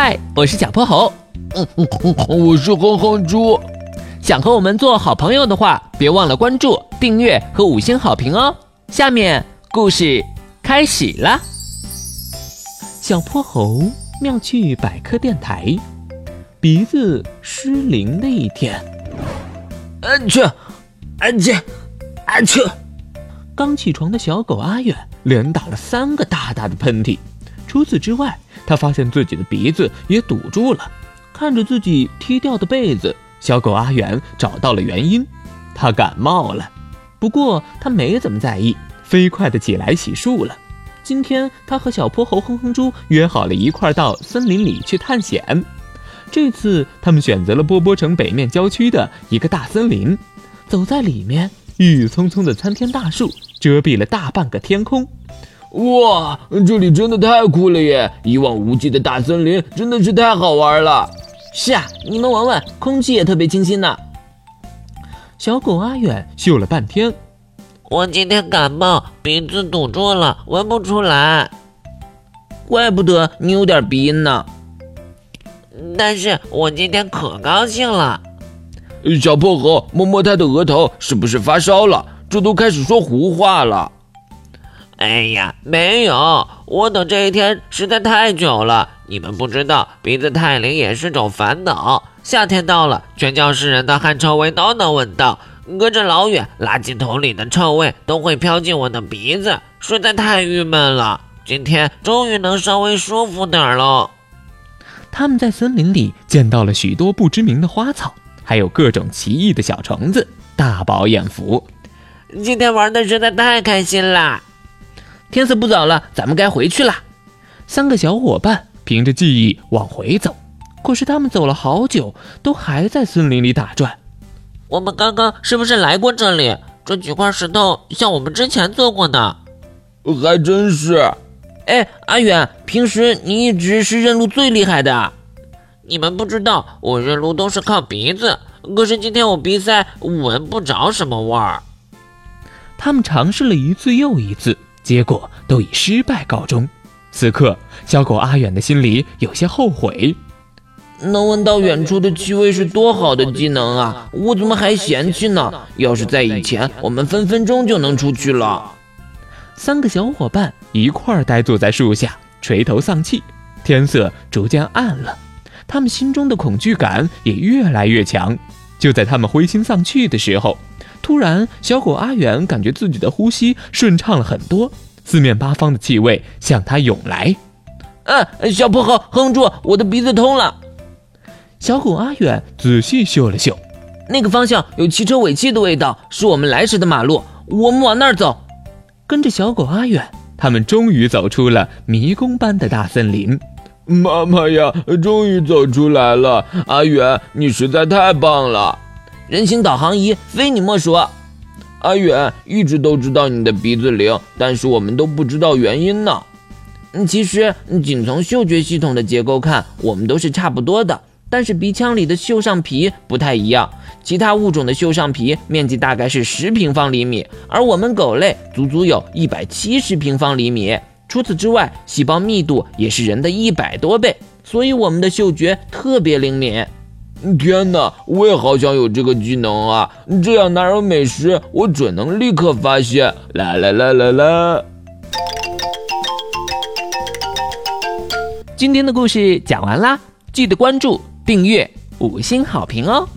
嗨，我是小泼猴。嗯嗯嗯，我是哼哼猪。想和我们做好朋友的话，别忘了关注、订阅和五星好评哦。下面故事开始了。小泼猴妙趣百科电台，鼻子失灵的一天。安去，安去，安去！刚起床的小狗阿远连打了三个大大的喷嚏。除此之外，他发现自己的鼻子也堵住了。看着自己踢掉的被子，小狗阿远找到了原因，他感冒了。不过他没怎么在意，飞快的起来洗漱了。今天他和小泼猴哼哼猪约好了一块到森林里去探险。这次他们选择了波波城北面郊区的一个大森林，走在里面，郁郁葱葱的参天大树遮蔽了大半个天空。哇，这里真的太酷了耶！一望无际的大森林真的是太好玩了。是啊，你们闻闻，空气也特别清新呢。小狗阿远嗅了半天，我今天感冒，鼻子堵住了，闻不出来。怪不得你有点鼻音呢。但是我今天可高兴了。小破猴摸摸他的额头，是不是发烧了？这都开始说胡话了。哎呀，没有，我等这一天实在太久了。你们不知道，鼻子太灵也是种烦恼。夏天到了，全教室人的汗臭味都能闻到，隔着老远，垃圾桶里的臭味都会飘进我的鼻子，实在太郁闷了。今天终于能稍微舒服点了。他们在森林里见到了许多不知名的花草，还有各种奇异的小虫子，大饱眼福。今天玩的实在太开心了。天色不早了，咱们该回去了。三个小伙伴凭着记忆往回走，可是他们走了好久，都还在森林里打转。我们刚刚是不是来过这里？这几块石头像我们之前做过的，还真是。哎，阿远，平时你一直是认路最厉害的。你们不知道，我认路都是靠鼻子，可是今天我鼻塞，闻不着什么味儿。他们尝试了一次又一次。结果都以失败告终。此刻，小狗阿远的心里有些后悔。能闻到远处的气味是多好的技能啊！我怎么还嫌弃呢？要是在以前，我们分分钟就能出去了。三个小伙伴一块儿呆坐在树下，垂头丧气。天色逐渐暗了，他们心中的恐惧感也越来越强。就在他们灰心丧气的时候，突然，小狗阿远感觉自己的呼吸顺畅了很多，四面八方的气味向他涌来。嗯，小泼猴，哼住，我的鼻子通了。小狗阿远仔细嗅了嗅，那个方向有汽车尾气的味道，是我们来时的马路，我们往那儿走。跟着小狗阿远，他们终于走出了迷宫般的大森林。妈妈呀，终于走出来了！阿远，你实在太棒了。人形导航仪，非你莫属。阿远一直都知道你的鼻子灵，但是我们都不知道原因呢。嗯，其实仅从嗅觉系统的结构看，我们都是差不多的。但是鼻腔里的嗅上皮不太一样，其他物种的嗅上皮面积大概是十平方厘米，而我们狗类足足有一百七十平方厘米。除此之外，细胞密度也是人的一百多倍，所以我们的嗅觉特别灵敏。天哪，我也好想有这个技能啊！这样哪有美食，我准能立刻发现。啦啦啦啦啦！今天的故事讲完啦，记得关注、订阅、五星好评哦！